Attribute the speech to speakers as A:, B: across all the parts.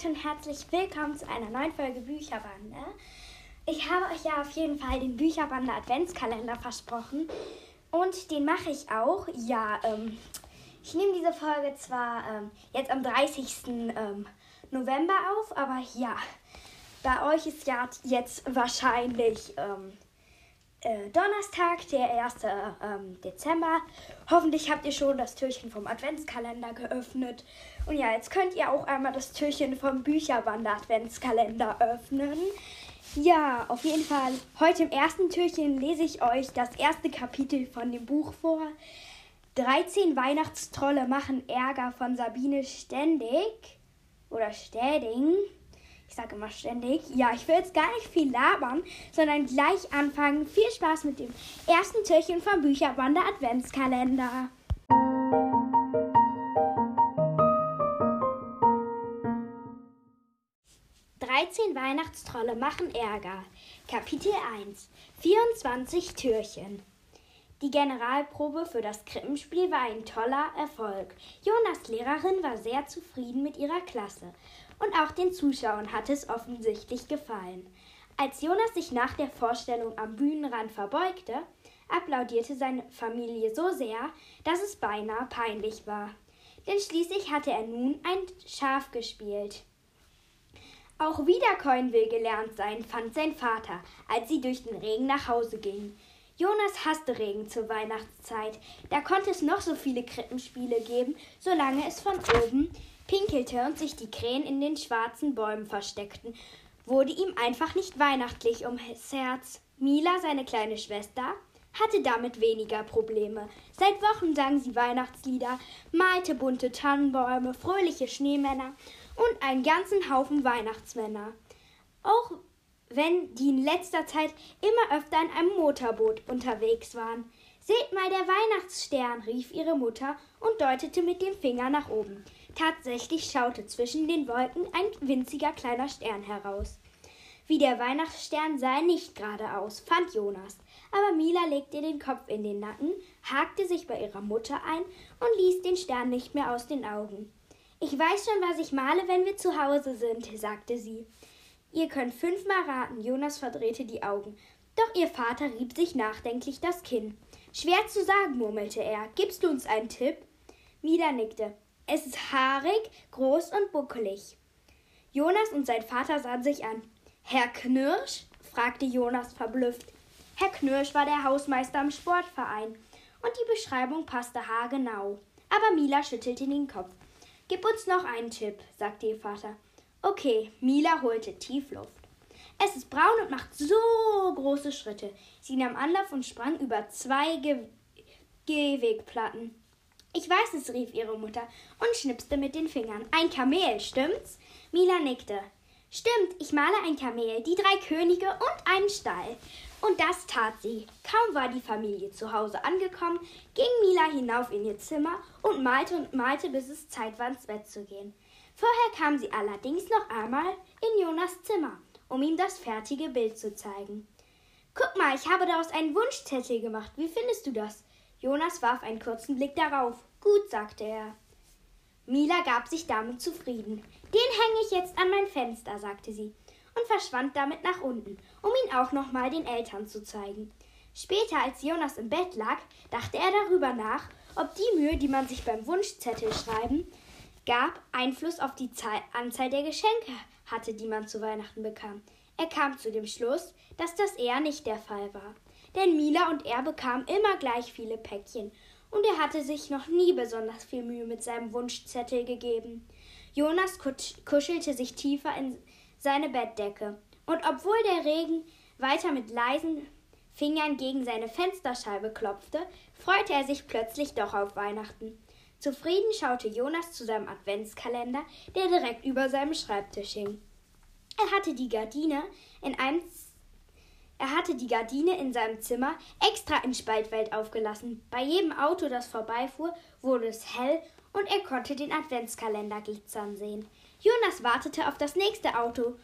A: Leute und herzlich willkommen zu einer neuen Folge Bücherbande. Ich habe euch ja auf jeden Fall den Bücherbande Adventskalender versprochen und den mache ich auch. Ja, ähm, ich nehme diese Folge zwar ähm, jetzt am 30. Ähm, November auf, aber ja, bei euch ist ja jetzt wahrscheinlich ähm, äh, Donnerstag, der 1. Ähm, Dezember. Hoffentlich habt ihr schon das Türchen vom Adventskalender geöffnet. Und ja, jetzt könnt ihr auch einmal das Türchen vom Bücherwander Adventskalender öffnen. Ja, auf jeden Fall. Heute im ersten Türchen lese ich euch das erste Kapitel von dem Buch vor. 13 Weihnachtstrolle machen Ärger von Sabine Ständig oder Städing ich sage immer ständig, ja, ich will jetzt gar nicht viel labern, sondern gleich anfangen. Viel Spaß mit dem ersten Türchen vom Bücherwander Adventskalender. Dreizehn Weihnachtstrolle machen Ärger. Kapitel 1 24 Türchen. Die Generalprobe für das Krippenspiel war ein toller Erfolg. Jonas Lehrerin war sehr zufrieden mit ihrer Klasse und auch den Zuschauern hatte es offensichtlich gefallen. Als Jonas sich nach der Vorstellung am Bühnenrand verbeugte, applaudierte seine Familie so sehr, dass es beinahe peinlich war. Denn schließlich hatte er nun ein Schaf gespielt. Auch Wiedercoin will gelernt sein, fand sein Vater, als sie durch den Regen nach Hause gingen. Jonas hasste Regen zur Weihnachtszeit. Da konnte es noch so viele Krippenspiele geben, solange es von oben pinkelte und sich die Krähen in den schwarzen Bäumen versteckten, wurde ihm einfach nicht weihnachtlich ums Herz. Mila, seine kleine Schwester, hatte damit weniger Probleme. Seit Wochen sang sie Weihnachtslieder, malte bunte Tannenbäume, fröhliche Schneemänner und einen ganzen Haufen Weihnachtsmänner. Auch wenn die in letzter Zeit immer öfter in einem Motorboot unterwegs waren. Seht mal der Weihnachtsstern, rief ihre Mutter und deutete mit dem Finger nach oben. Tatsächlich schaute zwischen den Wolken ein winziger kleiner Stern heraus. Wie der Weihnachtsstern sah er nicht gerade aus, fand Jonas. Aber Mila legte den Kopf in den Nacken, hakte sich bei ihrer Mutter ein und ließ den Stern nicht mehr aus den Augen. Ich weiß schon, was ich male, wenn wir zu Hause sind, sagte sie. Ihr könnt fünfmal raten, Jonas verdrehte die Augen. Doch ihr Vater rieb sich nachdenklich das Kinn. Schwer zu sagen, murmelte er. Gibst du uns einen Tipp? Mila nickte. Es ist haarig, groß und buckelig. Jonas und sein Vater sahen sich an. Herr Knirsch? fragte Jonas verblüfft. Herr Knirsch war der Hausmeister im Sportverein, und die Beschreibung passte haargenau. Aber Mila schüttelte den Kopf. Gib uns noch einen Tipp, sagte ihr Vater. Okay, Mila holte Tiefluft. Es ist braun und macht so große Schritte. Sie nahm Anlauf und sprang über zwei Ge Gehwegplatten. Ich weiß es, rief ihre Mutter und schnipste mit den Fingern. Ein Kamel, stimmt's? Mila nickte. Stimmt, ich male ein Kamel, die drei Könige und einen Stall. Und das tat sie. Kaum war die Familie zu Hause angekommen, ging Mila hinauf in ihr Zimmer und malte und malte, bis es Zeit war, ins Bett zu gehen. Vorher kam sie allerdings noch einmal in Jonas Zimmer, um ihm das fertige Bild zu zeigen. Guck mal, ich habe daraus einen Wunschzettel gemacht. Wie findest du das? Jonas warf einen kurzen Blick darauf. Gut, sagte er. Mila gab sich damit zufrieden. Den hänge ich jetzt an mein Fenster, sagte sie und verschwand damit nach unten, um ihn auch nochmal den Eltern zu zeigen. Später, als Jonas im Bett lag, dachte er darüber nach, ob die Mühe, die man sich beim Wunschzettel schreiben gab, Einfluss auf die Zahl, Anzahl der Geschenke hatte, die man zu Weihnachten bekam. Er kam zu dem Schluss, dass das eher nicht der Fall war denn Mila und er bekamen immer gleich viele Päckchen, und er hatte sich noch nie besonders viel Mühe mit seinem Wunschzettel gegeben. Jonas kuschelte sich tiefer in seine Bettdecke, und obwohl der Regen weiter mit leisen Fingern gegen seine Fensterscheibe klopfte, freute er sich plötzlich doch auf Weihnachten. Zufrieden schaute Jonas zu seinem Adventskalender, der direkt über seinem Schreibtisch hing. Er hatte die Gardine in einem er hatte die Gardine in seinem Zimmer extra in Spaltwelt aufgelassen. Bei jedem Auto, das vorbeifuhr, wurde es hell und er konnte den Adventskalender glitzern sehen. Jonas wartete auf das nächste Auto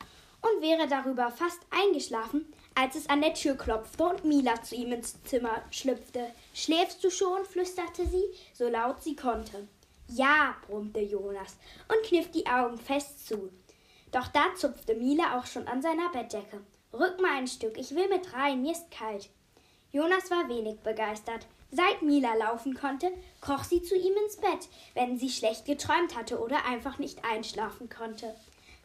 A: und wäre darüber fast eingeschlafen, als es an der Tür klopfte und Mila zu ihm ins Zimmer schlüpfte. Schläfst du schon? flüsterte sie, so laut sie konnte. Ja, brummte Jonas und kniff die Augen fest zu. Doch da zupfte Mila auch schon an seiner Bettdecke. Rück mal ein Stück, ich will mit rein, mir ist kalt. Jonas war wenig begeistert. Seit Mila laufen konnte, kroch sie zu ihm ins Bett, wenn sie schlecht geträumt hatte oder einfach nicht einschlafen konnte.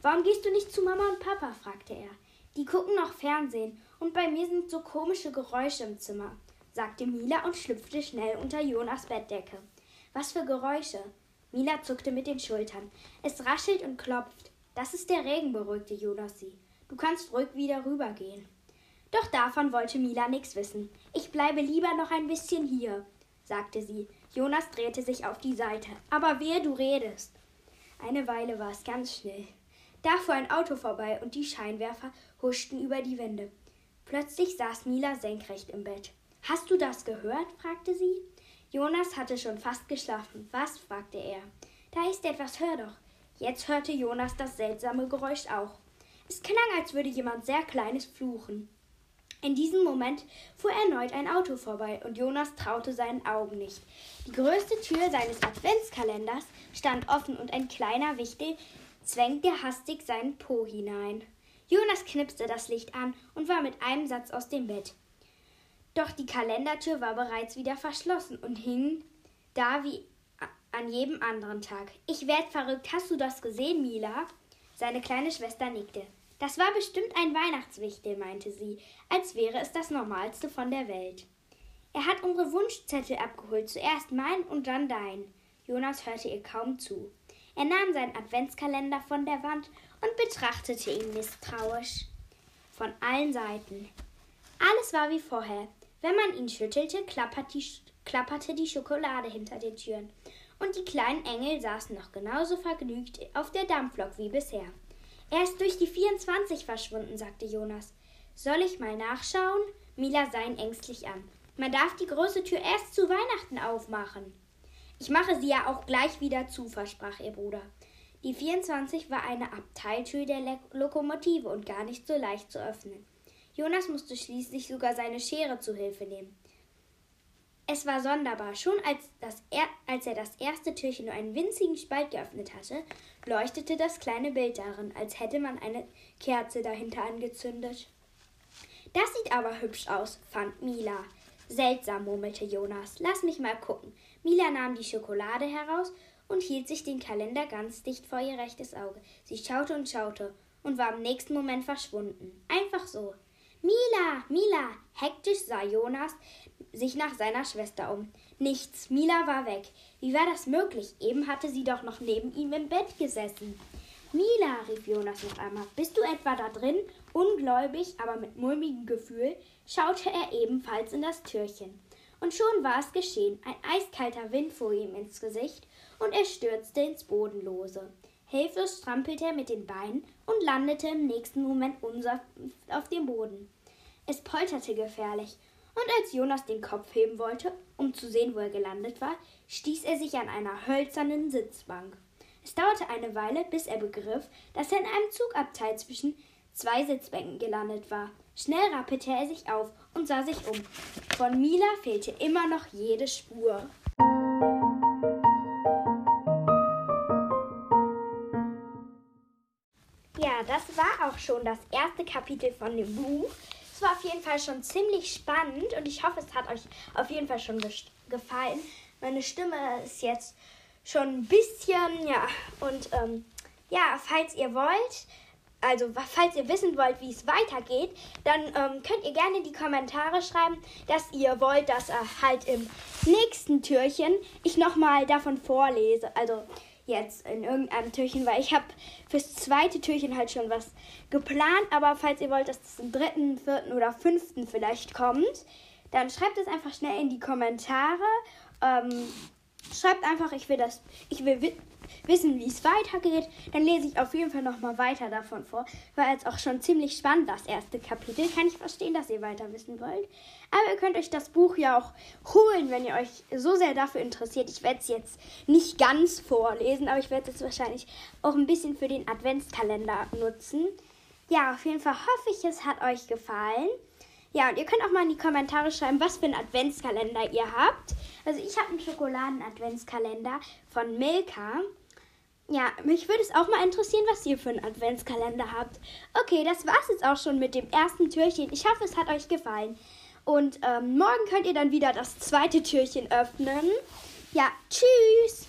A: Warum gehst du nicht zu Mama und Papa? fragte er. Die gucken noch Fernsehen und bei mir sind so komische Geräusche im Zimmer, sagte Mila und schlüpfte schnell unter Jonas Bettdecke. Was für Geräusche? Mila zuckte mit den Schultern. Es raschelt und klopft. Das ist der Regen, beruhigte Jonas sie. Du kannst ruhig wieder rübergehen. Doch davon wollte Mila nichts wissen. Ich bleibe lieber noch ein bisschen hier, sagte sie. Jonas drehte sich auf die Seite. Aber wehe, du redest. Eine Weile war es ganz still. Da fuhr ein Auto vorbei und die Scheinwerfer huschten über die Wände. Plötzlich saß Mila senkrecht im Bett. Hast du das gehört? fragte sie. Jonas hatte schon fast geschlafen. Was? fragte er. Da ist etwas, hör doch. Jetzt hörte Jonas das seltsame Geräusch auch. Es klang, als würde jemand sehr Kleines fluchen. In diesem Moment fuhr erneut ein Auto vorbei und Jonas traute seinen Augen nicht. Die größte Tür seines Adventskalenders stand offen und ein kleiner Wichtel zwängte hastig seinen Po hinein. Jonas knipste das Licht an und war mit einem Satz aus dem Bett. Doch die Kalendertür war bereits wieder verschlossen und hing da wie an jedem anderen Tag. Ich werd verrückt. Hast du das gesehen, Mila? Seine kleine Schwester nickte. Das war bestimmt ein Weihnachtswichtel, meinte sie, als wäre es das Normalste von der Welt. Er hat unsere Wunschzettel abgeholt, zuerst mein und dann dein. Jonas hörte ihr kaum zu. Er nahm seinen Adventskalender von der Wand und betrachtete ihn misstrauisch. Von allen Seiten. Alles war wie vorher. Wenn man ihn schüttelte, klapperte die, klapperte die Schokolade hinter den Türen. Und die kleinen Engel saßen noch genauso vergnügt auf der Dampflok wie bisher. Er ist durch die 24 verschwunden, sagte Jonas. Soll ich mal nachschauen? Mila sah ihn ängstlich an. Man darf die große Tür erst zu Weihnachten aufmachen. Ich mache sie ja auch gleich wieder zu, versprach ihr Bruder. Die 24 war eine Abteiltür der Le Lokomotive und gar nicht so leicht zu öffnen. Jonas musste schließlich sogar seine Schere zu Hilfe nehmen. Es war sonderbar. Schon als, das er, als er das erste Türchen nur einen winzigen Spalt geöffnet hatte, leuchtete das kleine Bild darin, als hätte man eine Kerze dahinter angezündet. Das sieht aber hübsch aus, fand Mila. Seltsam, murmelte Jonas. Lass mich mal gucken. Mila nahm die Schokolade heraus und hielt sich den Kalender ganz dicht vor ihr rechtes Auge. Sie schaute und schaute und war im nächsten Moment verschwunden. Einfach so. Mila, Mila! Hektisch sah Jonas sich nach seiner Schwester um. Nichts, Mila war weg. Wie war das möglich? Eben hatte sie doch noch neben ihm im Bett gesessen. Mila, rief Jonas noch einmal, bist du etwa da drin? Ungläubig, aber mit mulmigem Gefühl, schaute er ebenfalls in das Türchen. Und schon war es geschehen. Ein eiskalter Wind fuhr ihm ins Gesicht und er stürzte ins Bodenlose. Hilflos strampelte er mit den Beinen und landete im nächsten Moment unsanft auf dem Boden. Es polterte gefährlich, und als Jonas den Kopf heben wollte, um zu sehen, wo er gelandet war, stieß er sich an einer hölzernen Sitzbank. Es dauerte eine Weile, bis er begriff, dass er in einem Zugabteil zwischen zwei Sitzbänken gelandet war. Schnell rappelte er sich auf und sah sich um. Von Mila fehlte immer noch jede Spur. Ja, das war auch schon das erste Kapitel von dem Buch. War auf jeden Fall schon ziemlich spannend und ich hoffe, es hat euch auf jeden Fall schon gefallen. Meine Stimme ist jetzt schon ein bisschen, ja, und ähm, ja, falls ihr wollt, also falls ihr wissen wollt, wie es weitergeht, dann ähm, könnt ihr gerne in die Kommentare schreiben, dass ihr wollt, dass äh, halt im nächsten Türchen ich nochmal davon vorlese. Also jetzt in irgendeinem Türchen, weil ich habe fürs zweite Türchen halt schon was geplant. Aber falls ihr wollt, dass das im dritten, vierten oder fünften vielleicht kommt, dann schreibt es einfach schnell in die Kommentare. Ähm, schreibt einfach, ich will das, ich will wissen, wie es weitergeht, dann lese ich auf jeden Fall nochmal weiter davon vor. War jetzt auch schon ziemlich spannend, das erste Kapitel. Kann ich verstehen, dass ihr weiter wissen wollt. Aber ihr könnt euch das Buch ja auch holen, wenn ihr euch so sehr dafür interessiert. Ich werde es jetzt nicht ganz vorlesen, aber ich werde es wahrscheinlich auch ein bisschen für den Adventskalender nutzen. Ja, auf jeden Fall hoffe ich, es hat euch gefallen. Ja, und ihr könnt auch mal in die Kommentare schreiben, was für einen Adventskalender ihr habt. Also ich habe einen Schokoladen-Adventskalender von Milka. Ja, mich würde es auch mal interessieren, was ihr für einen Adventskalender habt. Okay, das war's jetzt auch schon mit dem ersten Türchen. Ich hoffe, es hat euch gefallen. Und ähm, morgen könnt ihr dann wieder das zweite Türchen öffnen. Ja, tschüss!